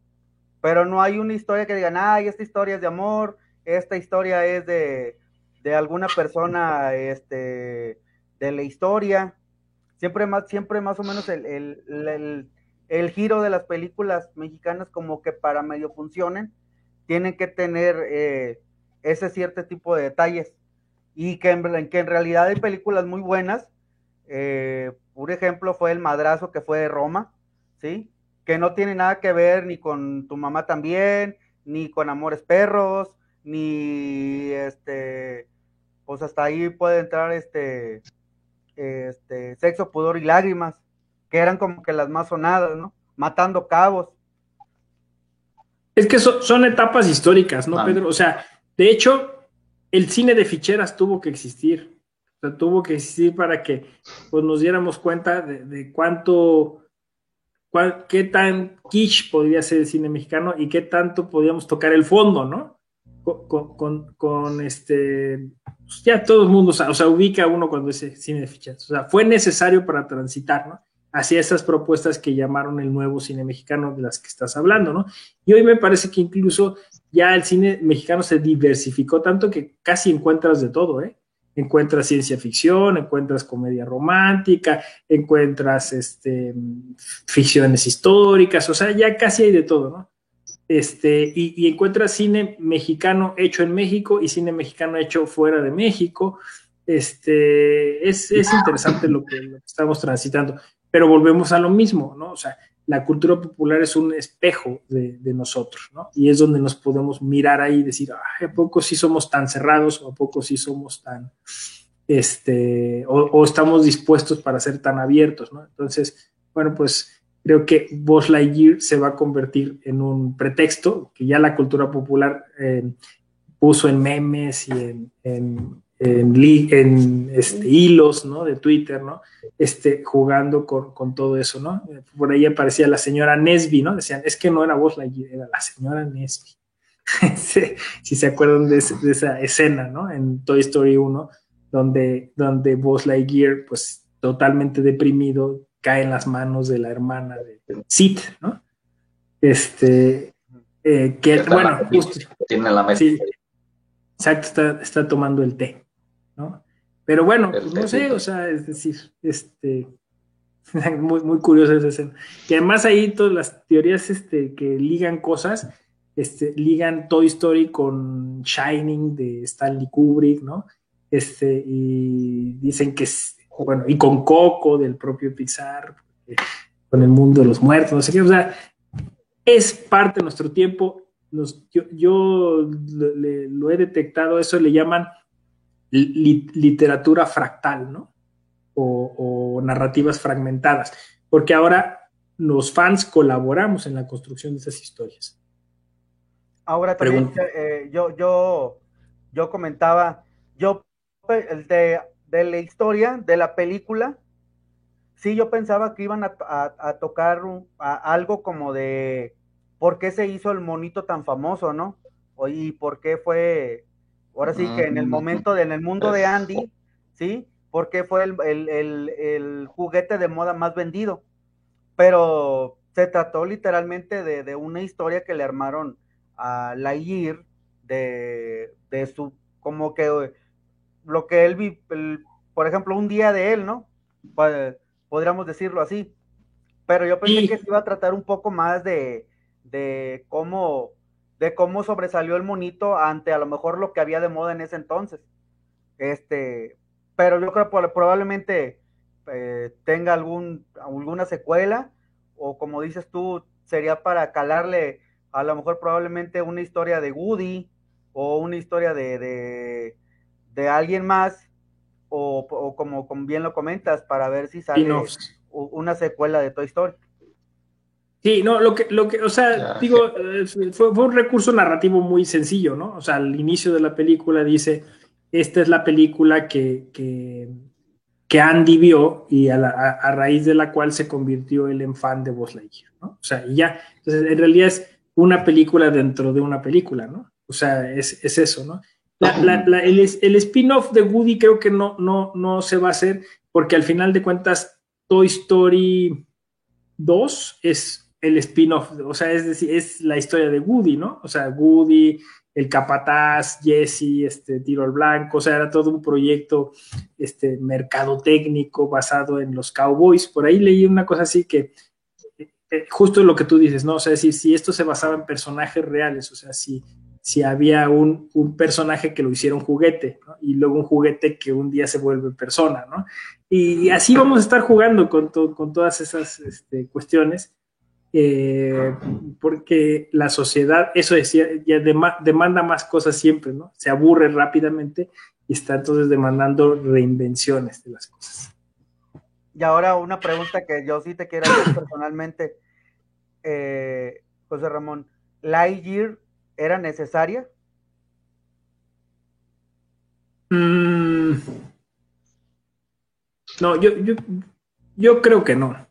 Pero no hay una historia que digan, ay, esta historia es de amor, esta historia es de, alguna persona este, de la historia. Siempre más, siempre más o menos el, giro de las películas mexicanas como que para medio funcionen, tienen que tener eh, ese cierto tipo de detalles. Y que en, que en realidad hay películas muy buenas, eh, un ejemplo fue el madrazo que fue de Roma, ¿sí? Que no tiene nada que ver ni con tu mamá también, ni con Amores Perros, ni este, pues hasta ahí puede entrar este, este, Sexo, Pudor y Lágrimas, que eran como que las más sonadas, ¿no? Matando cabos. Es que son etapas históricas, ¿no, ah. Pedro? O sea, de hecho, el cine de ficheras tuvo que existir. O sea, tuvo que existir para que pues, nos diéramos cuenta de, cuánto, qué tan quiche podría ser el cine mexicano y qué tanto podíamos tocar el fondo, ¿no? Con, este, pues, ya todo el mundo, o sea, ubica uno cuando dice cine de ficheras. O sea, fue necesario para transitar, ¿no? hacia esas propuestas que llamaron el nuevo cine mexicano de las que estás hablando, ¿no? Y hoy me parece que incluso ya el cine mexicano se diversificó tanto que casi encuentras de todo, ¿eh? Encuentras ciencia ficción, encuentras comedia romántica, encuentras este, ficciones históricas, o sea, ya casi hay de todo, ¿no? Este, y, encuentras cine mexicano hecho en México y cine mexicano hecho fuera de México. Este, es, interesante lo que, estamos transitando. Pero volvemos a lo mismo, ¿no? O sea, la cultura popular es un espejo de, nosotros, ¿no? Y es donde nos podemos mirar ahí y decir, ¿a poco sí somos tan cerrados o a poco sí somos tan, este, o, estamos dispuestos para ser tan abiertos, ¿no? Entonces, bueno, pues creo que Buzz Lightyear se va a convertir en un pretexto que ya la cultura popular eh, puso en memes y en en, este, hilos, ¿no? De Twitter, ¿no? Este, jugando con, todo eso, ¿no? Por ahí aparecía la señora Nesby, ¿no? Decían, es que no era vos, era la señora Nesby. (laughs) si se acuerdan de, esa escena, ¿no? En Toy Story 1, donde, donde Buzz Lightyear, pues totalmente deprimido, cae en las manos de la hermana de Sid, ¿no? Este, eh, que, bueno, justo, tiene la mesa. exacto, está, está tomando el té. Pero bueno, pues, no sé, o sea, es decir, este, (laughs) muy, muy curiosa esa escena. Que además ahí todas las teorías este, que ligan cosas, este, ligan Toy Story con Shining de Stanley Kubrick, ¿no? Este, y dicen que es, bueno, y con Coco del propio Pixar, con el mundo de los muertos, no sé qué, o sea, es parte de nuestro tiempo. Nos, yo, yo lo he detectado, eso le llaman literatura fractal, ¿no? O, narrativas fragmentadas, porque ahora los fans colaboramos en la construcción de esas historias. Ahora también eh, yo, yo, yo comentaba, yo de, de, la historia, de la película, sí yo pensaba que iban a, tocar algo como de por qué se hizo el monito tan famoso, ¿no? Y por qué fue Ahora sí que en el momento, de, en el mundo de Andy, ¿sí? Porque fue el, juguete de moda más vendido. Pero se trató literalmente de, una historia que le armaron a Lair de, de su, como que lo que él vi, por ejemplo, un día de él, ¿no? podríamos decirlo así. Pero yo pensé que se iba a tratar un poco más de, de cómo de cómo sobresalió el monito ante a lo mejor lo que había de moda en ese entonces. Este, pero yo creo que probablemente eh, tenga algún, alguna secuela, o como dices tú, sería para calarle a lo mejor probablemente una historia de Woody o una historia de, de, alguien más, o, como, como, bien lo comentas, para ver si sale una secuela de Toy Story. Sí, no, lo que, lo que, o sea, digo, fue, un recurso narrativo muy sencillo, ¿no? O sea, al inicio de la película dice, esta es la película que, que, que Andy vio y a, a, raíz de la cual se convirtió él en fan de Buzz Lightyear, ¿no? O sea, y ya, entonces en realidad es una película dentro de una película, ¿no? O sea, es, es eso, ¿no? La, el, spin-off de Woody creo que no, no, no se va a hacer porque al final de cuentas Toy Story 2 es el spin-off, o sea, es decir, es la historia de Woody, ¿no? O sea, Woody, el capataz, Jesse, este, Tiro al Blanco, o sea, era todo un proyecto este, mercadotécnico basado en los cowboys. Por ahí leí una cosa así que, eh, justo lo que tú dices, ¿no? O sea, decir, si esto se basaba en personajes reales, o sea, si, si había un, personaje que lo hiciera un juguete, y luego un juguete que un día se vuelve persona, ¿no? Y así vamos a estar jugando con, con todas esas este, cuestiones, eh, porque la sociedad, eso decía, ya demanda más cosas siempre, ¿no? Se aburre rápidamente y está entonces demandando reinvenciones de las cosas. Y ahora una pregunta que yo sí te quiero hacer personalmente, eh, José Ramón, ¿Lightyear era necesaria? Mm. no, yo, yo, yo creo que no.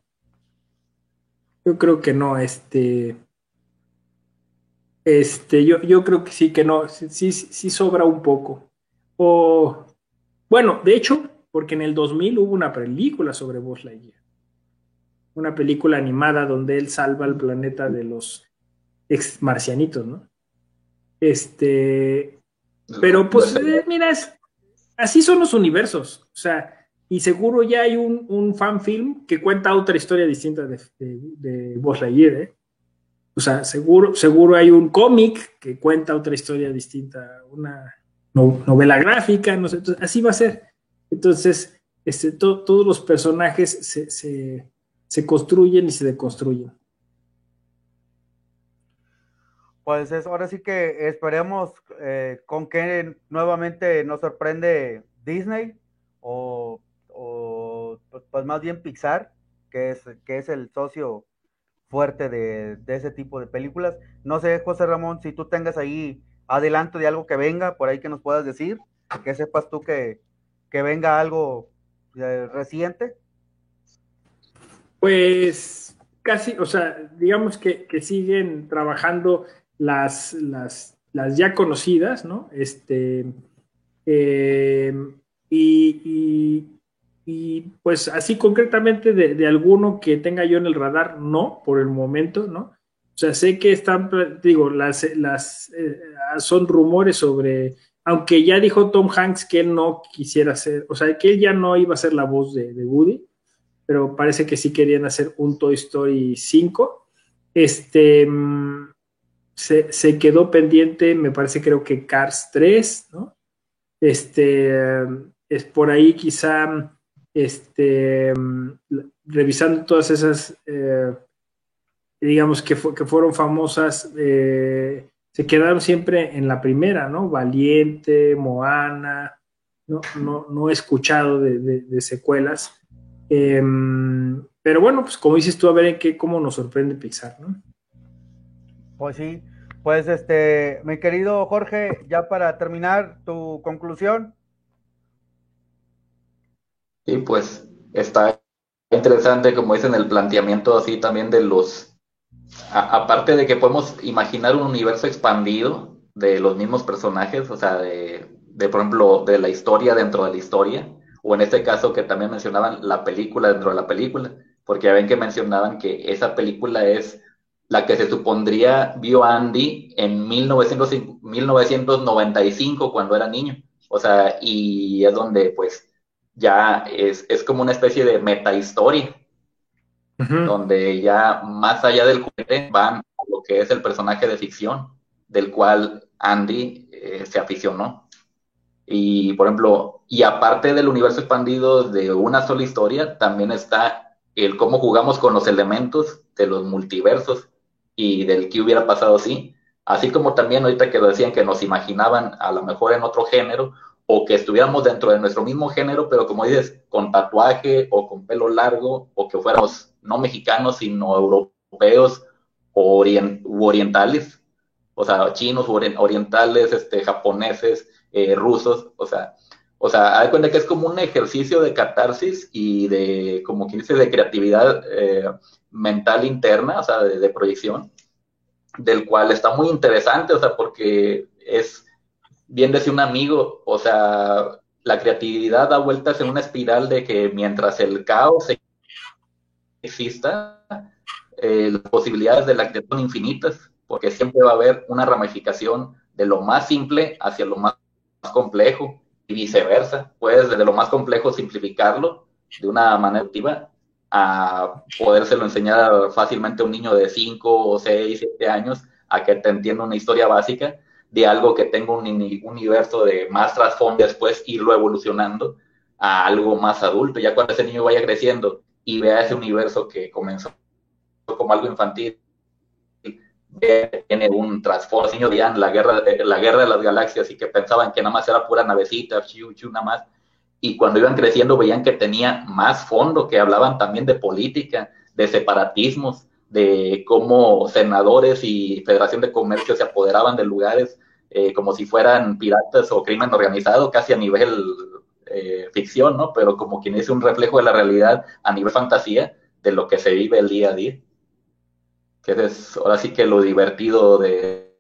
Yo creo que no, este. Este, yo, yo creo que sí, que no, sí, sí sobra un poco. O, bueno, de hecho, porque en el 2000 hubo una película sobre Buzz Lightyear. Una película animada donde él salva al planeta de los ex marcianitos, ¿no? Este, pero pues, eh, mira, así son los universos, o sea, y seguro ya hay un, un fan film que cuenta otra historia distinta de, de, de Buzz Lightyear, ¿eh? O sea, seguro, seguro hay un cómic que cuenta otra historia distinta, una novela gráfica, no sé, así va a ser. Entonces, este, todos los personajes se, se, se construyen y se deconstruyen. Pues es, ahora sí que esperemos eh, con qué nuevamente nos sorprende Disney o, pues, pues más bien Pixar, que es, que es el socio fuerte de, ese tipo de películas. No sé, José Ramón, si tú tengas ahí adelanto de algo que venga, por ahí que nos puedas decir, que sepas tú que, que venga algo eh, reciente. Pues casi, o sea, digamos que, que siguen trabajando las, las, las ya conocidas, ¿no? Este, eh, y, y, pues así concretamente de, alguno que tenga yo en el radar, no, por el momento, ¿no? O sea, sé que están, digo, las, las eh, son rumores sobre, aunque ya dijo Tom Hanks que él no quisiera ser, o sea, que él ya no iba a ser la voz de, de Woody, pero parece que sí querían hacer un Toy Story 5. Este, mm, se, quedó pendiente, me parece creo que Cars 3, ¿no? Este, es por ahí quizá, este, revisando todas esas, eh, digamos, que, que, fueron famosas, eh, se quedaron siempre en la primera, ¿no? Valiente, Moana, no, no, he escuchado de, secuelas. Em, pero bueno, pues como dices tú, a ver en qué, cómo nos sorprende Pixar, ¿no? Pues sí, pues este, mi querido Jorge, ya para terminar, tu conclusión. Sí, pues está interesante, como dicen, el planteamiento así también de los, aparte de que podemos imaginar un universo expandido de los mismos personajes, o sea, de, de, por ejemplo, de la historia dentro de la historia, o en este caso que también mencionaban la película dentro de la película, porque ya ven que mencionaban que esa película es la que se supondría vio Andy en 1995 cuando era niño. O sea, y es donde pues ya es, como una especie de meta historia, donde ya más allá del juguete van a lo que es el personaje de ficción, del cual Andy eh, se aficionó. Y por ejemplo, y aparte del universo expandido de una sola historia, también está el cómo jugamos con los elementos de los multiversos y del que hubiera pasado así. Así como también ahorita que decían que nos imaginaban a lo mejor en otro género o que estuviéramos dentro de nuestro mismo género, pero como dices, con tatuaje o con pelo largo o que fuéramos no mexicanos, sino europeos o orientales, o sea, chinos, orientales, este, japoneses, eh, rusos, o sea, o sea, hay cuenta que es como un ejercicio de catarsis y de, como quien dice, de creatividad eh, mental interna, o sea, de, proyección, del cual está muy interesante, o sea, porque es, bien decía un amigo, o sea, la creatividad da vueltas en una espiral de que mientras el caos exista, eh, las posibilidades de la creación son infinitas, porque siempre va a haber una ramificación de lo más simple hacia lo más complejo y viceversa. Puedes desde lo más complejo simplificarlo de una manera activa a podérselo enseñar fácilmente a un niño de 5 o 6, 7 años a que te entienda una historia básica, de algo que tenga un universo de más trasfondo después irlo evolucionando a algo más adulto. Ya cuando ese niño vaya creciendo y vea ese universo que comenzó como algo infantil, tiene un trasfondo. Los niños veían la guerra, de, la guerra de las galaxias y que pensaban que nada más era pura navecita, chiu, chiu, nada más. Y cuando iban creciendo veían que tenía más fondo, que hablaban también de política, de separatismos, de cómo senadores y Federación de Comercio se apoderaban de lugares eh, como si fueran piratas o crimen organizado, casi a nivel eh, ficción, ¿no? Pero como quien es un reflejo de la realidad a nivel fantasía de lo que se vive el día a día. Que es ahora sí que lo divertido de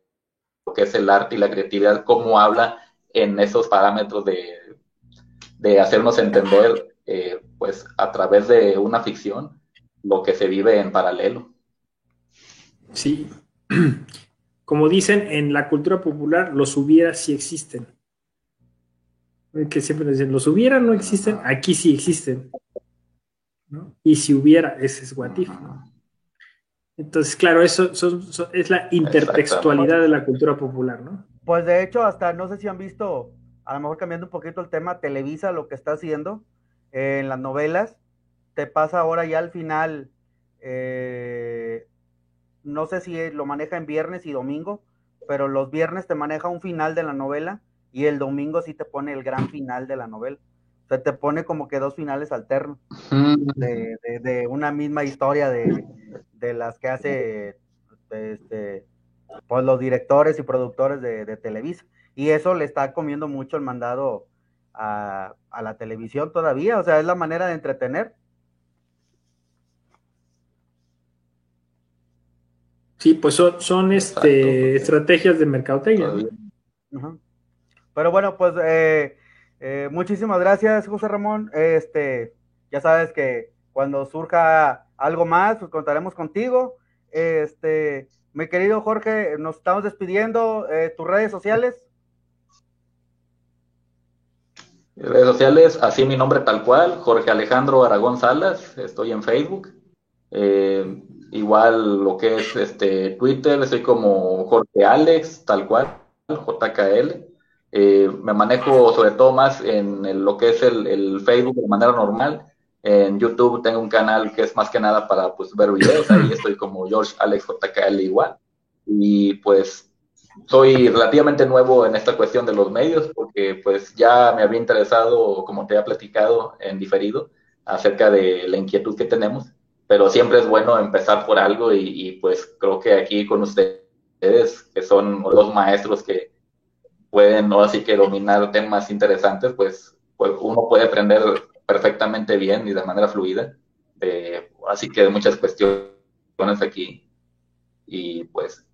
lo que es el arte y la creatividad, cómo habla en esos parámetros de, de hacernos entender, eh, pues a través de una ficción, lo que se vive en paralelo. Sí. (clears throat) Como dicen, en la cultura popular los hubiera sí existen. Que siempre dicen, los hubiera no existen, aquí sí existen. Y si hubiera, ese es guatif. Entonces, claro, eso es la intertextualidad de la cultura popular, ¿no? Pues de hecho, hasta no sé si han visto, a lo mejor cambiando un poquito el tema, Televisa lo que está haciendo en las novelas, te pasa ahora ya al final eh, no sé si lo maneja en viernes y domingo, pero los viernes te maneja un final de la novela y el domingo sí te pone el gran final de la novela. O sea, te pone como que dos finales alternos de, una misma historia de, las que hace este, pues los directores y productores de, Televisa. Y eso le está comiendo mucho el mandado a, a la televisión todavía. O sea, es la manera de entretener Sí, pues son, este, estrategias de mercadotecnia. Pero bueno, pues eh, eh, muchísimas gracias, José Ramón. Este, ya sabes que cuando surja algo más, pues contaremos contigo. Este, mi querido Jorge, nos estamos despidiendo. Eh, ¿Tus redes sociales? Redes sociales, así mi nombre tal cual, Jorge Alejandro Aragón Salas, estoy en Facebook. Eh, igual lo que es este Twitter, soy como Jorge Alex, tal cual, JKL. Eh, me manejo sobre todo más en lo que es el, Facebook de manera normal. En YouTube tengo un canal que es más que nada para pues, ver videos, ahí (clears throat) estoy como George Alex JKL igual. Y pues soy relativamente nuevo en esta cuestión de los medios porque pues ya me había interesado, como te había platicado en diferido, acerca de la inquietud que tenemos pero siempre es bueno empezar por algo y, pues creo que aquí con ustedes, que son los maestros que pueden no así que dominar temas interesantes, pues, pues, uno puede aprender perfectamente bien y de manera fluida. así que muchas cuestiones aquí. Y pues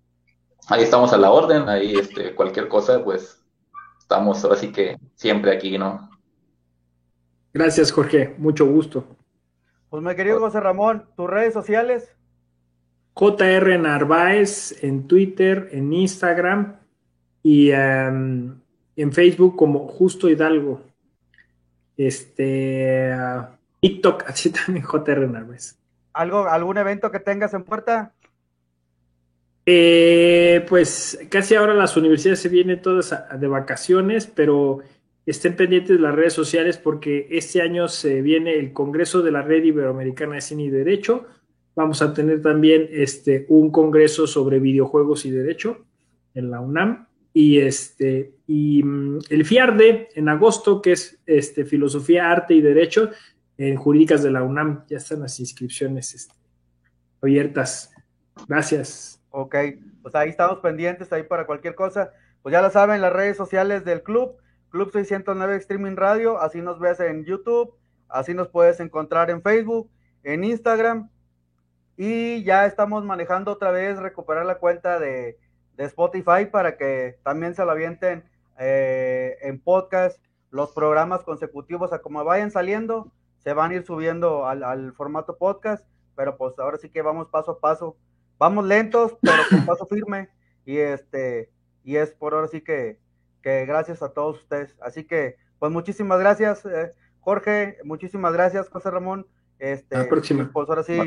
ahí estamos a la orden, ahí este, cualquier cosa, pues estamos así que siempre aquí, ¿no? Gracias, Jorge, mucho gusto. Pues mi querido José Ramón, tus redes sociales. JR Narváez en Twitter, en Instagram y em, en Facebook como Justo Hidalgo. Este TikTok, así también JR Narváez. ¿Algo, ¿Algún evento que tengas en puerta? Eh, pues casi ahora las universidades se vienen todas de vacaciones, pero Estén pendientes de las redes sociales porque este año se viene el Congreso de la Red Iberoamericana de Cine y Derecho. Vamos a tener también este, un congreso sobre videojuegos y derecho en la UNAM. Y, este, y mm, el FIARDE en agosto, que es este, Filosofía, Arte y Derecho en Jurídicas de la UNAM. Ya están las inscripciones este, abiertas. Gracias. Ok, pues ahí estamos pendientes, ahí para cualquier cosa. Pues ya lo saben, las redes sociales del club Club 609 Streaming Radio, así nos ves en YouTube, así nos puedes encontrar en Facebook, en Instagram. Y ya estamos manejando otra vez recuperar la cuenta de, Spotify para que también se lo avienten eh, en podcast los programas consecutivos a como vayan saliendo, se van a ir subiendo al, formato podcast, pero pues ahora sí que vamos paso a paso vamos lentos, pero con paso firme. Y este, y es por ahora sí que, que gracias a todos ustedes. Así que, pues muchísimas gracias, eh, Jorge, muchísimas gracias, José Ramón. Este, la próxima. Pues ahora sí,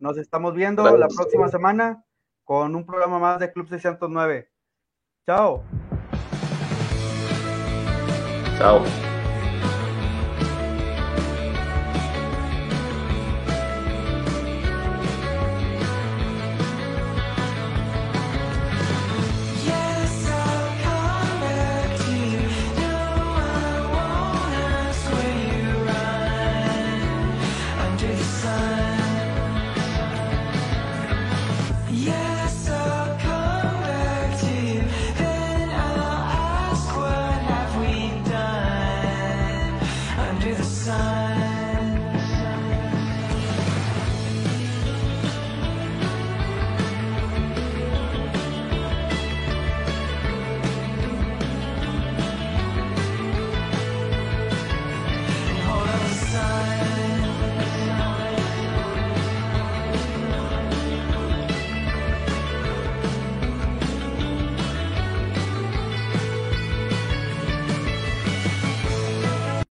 nos estamos viendo la próxima semana con un programa más de Club 609. Chao. Chao.